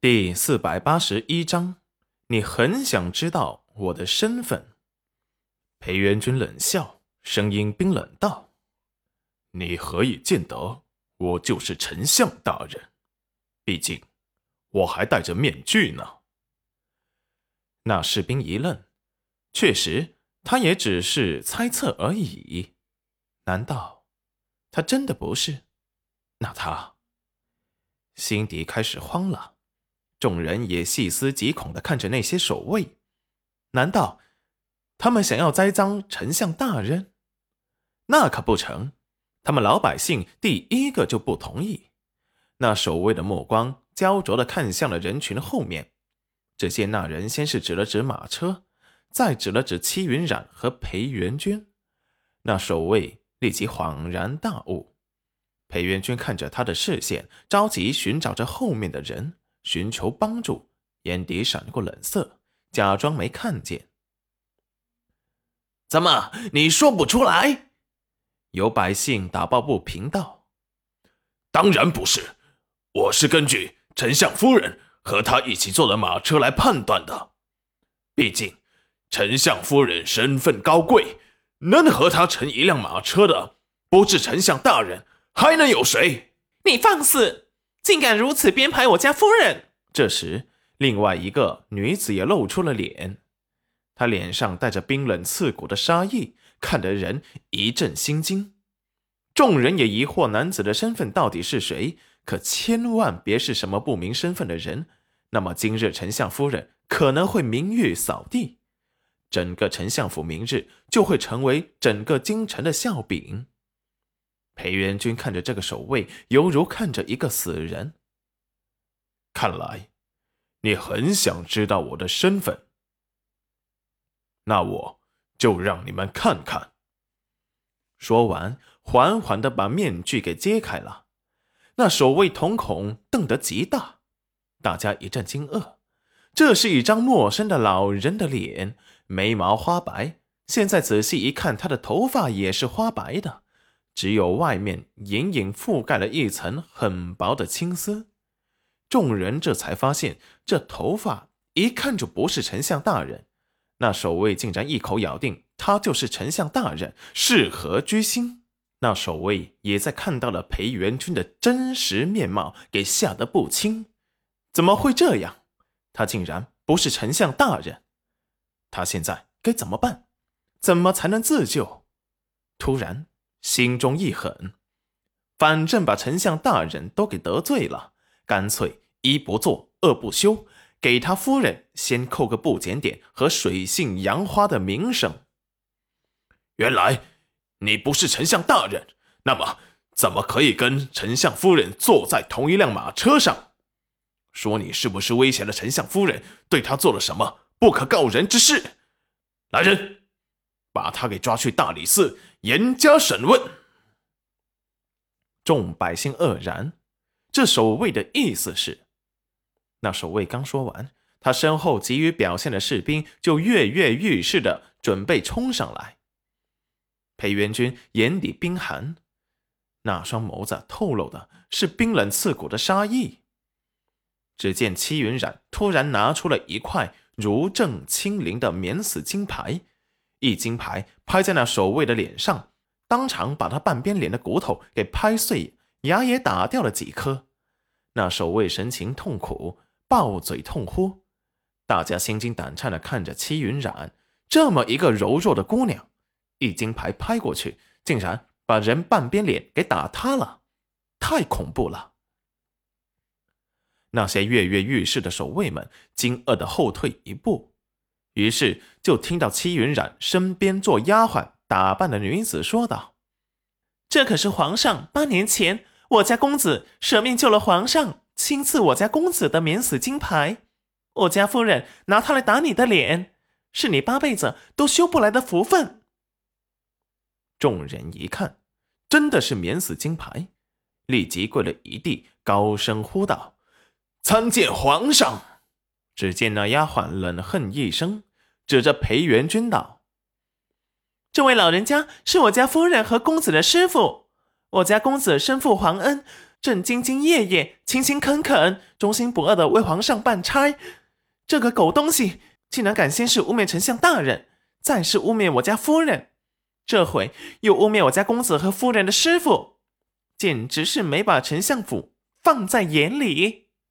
第四百八十一章，你很想知道我的身份？裴元君冷笑，声音冰冷道：“你何以见得我就是丞相大人？毕竟我还戴着面具呢。”那士兵一愣，确实，他也只是猜测而已。难道他真的不是？那他心底开始慌了。众人也细思极恐的看着那些守卫，难道他们想要栽赃丞相大人？那可不成！他们老百姓第一个就不同意。那守卫的目光焦灼的看向了人群后面，只见那人先是指了指马车，再指了指戚云染和裴元君。那守卫立即恍然大悟。裴元君看着他的视线，着急寻找着后面的人。寻求帮助，眼底闪过冷色，假装没看见。怎么，你说不出来？有百姓打抱不平道：“当然不是，我是根据丞相夫人和他一起坐的马车来判断的。毕竟，丞相夫人身份高贵，能和他乘一辆马车的，不是丞相大人，还能有谁？你放肆！”竟敢如此编排我家夫人！这时，另外一个女子也露出了脸，她脸上带着冰冷刺骨的杀意，看得人一阵心惊。众人也疑惑男子的身份到底是谁，可千万别是什么不明身份的人，那么今日丞相夫人可能会名誉扫地，整个丞相府明日就会成为整个京城的笑柄。裴元君看着这个守卫，犹如看着一个死人。看来，你很想知道我的身份。那我就让你们看看。说完，缓缓的把面具给揭开了。那守卫瞳孔瞪得极大，大家一阵惊愕。这是一张陌生的老人的脸，眉毛花白，现在仔细一看，他的头发也是花白的。只有外面隐隐覆盖了一层很薄的青丝，众人这才发现，这头发一看就不是丞相大人。那守卫竟然一口咬定他就是丞相大人，是何居心？那守卫也在看到了裴元君的真实面貌，给吓得不轻。怎么会这样？他竟然不是丞相大人？他现在该怎么办？怎么才能自救？突然。心中一狠，反正把丞相大人都给得罪了，干脆一不做二不休，给他夫人先扣个不检点和水性杨花的名声。原来你不是丞相大人，那么怎么可以跟丞相夫人坐在同一辆马车上？说你是不是威胁了丞相夫人，对他做了什么不可告人之事？来人，把他给抓去大理寺。严加审问。众百姓愕然，这守卫的意思是？那守卫刚说完，他身后急于表现的士兵就跃跃欲试的准备冲上来。裴元君眼底冰寒，那双眸子透露的是冰冷刺骨的杀意。只见戚云染突然拿出了一块如正清灵的免死金牌。一金牌拍在那守卫的脸上，当场把他半边脸的骨头给拍碎，牙也打掉了几颗。那守卫神情痛苦，抱嘴痛呼。大家心惊胆颤的看着戚云染，这么一个柔弱的姑娘，一金牌拍过去，竟然把人半边脸给打塌了，太恐怖了。那些跃跃欲试的守卫们惊愕的后退一步。于是就听到戚云染身边做丫鬟打扮的女子说道：“这可是皇上八年前我家公子舍命救了皇上，亲赐我家公子的免死金牌。我家夫人拿它来打你的脸，是你八辈子都修不来的福分。”众人一看，真的是免死金牌，立即跪了一地，高声呼道：“参见皇上！”只见那丫鬟冷哼一声。指着裴元君道：“这位老人家是我家夫人和公子的师傅。我家公子身负皇恩，正兢兢业业、勤勤恳恳、忠心不二的为皇上办差。这个狗东西竟然敢先是污蔑丞相大人，再是污蔑我家夫人，这回又污蔑我家公子和夫人的师傅，简直是没把丞相府放在眼里。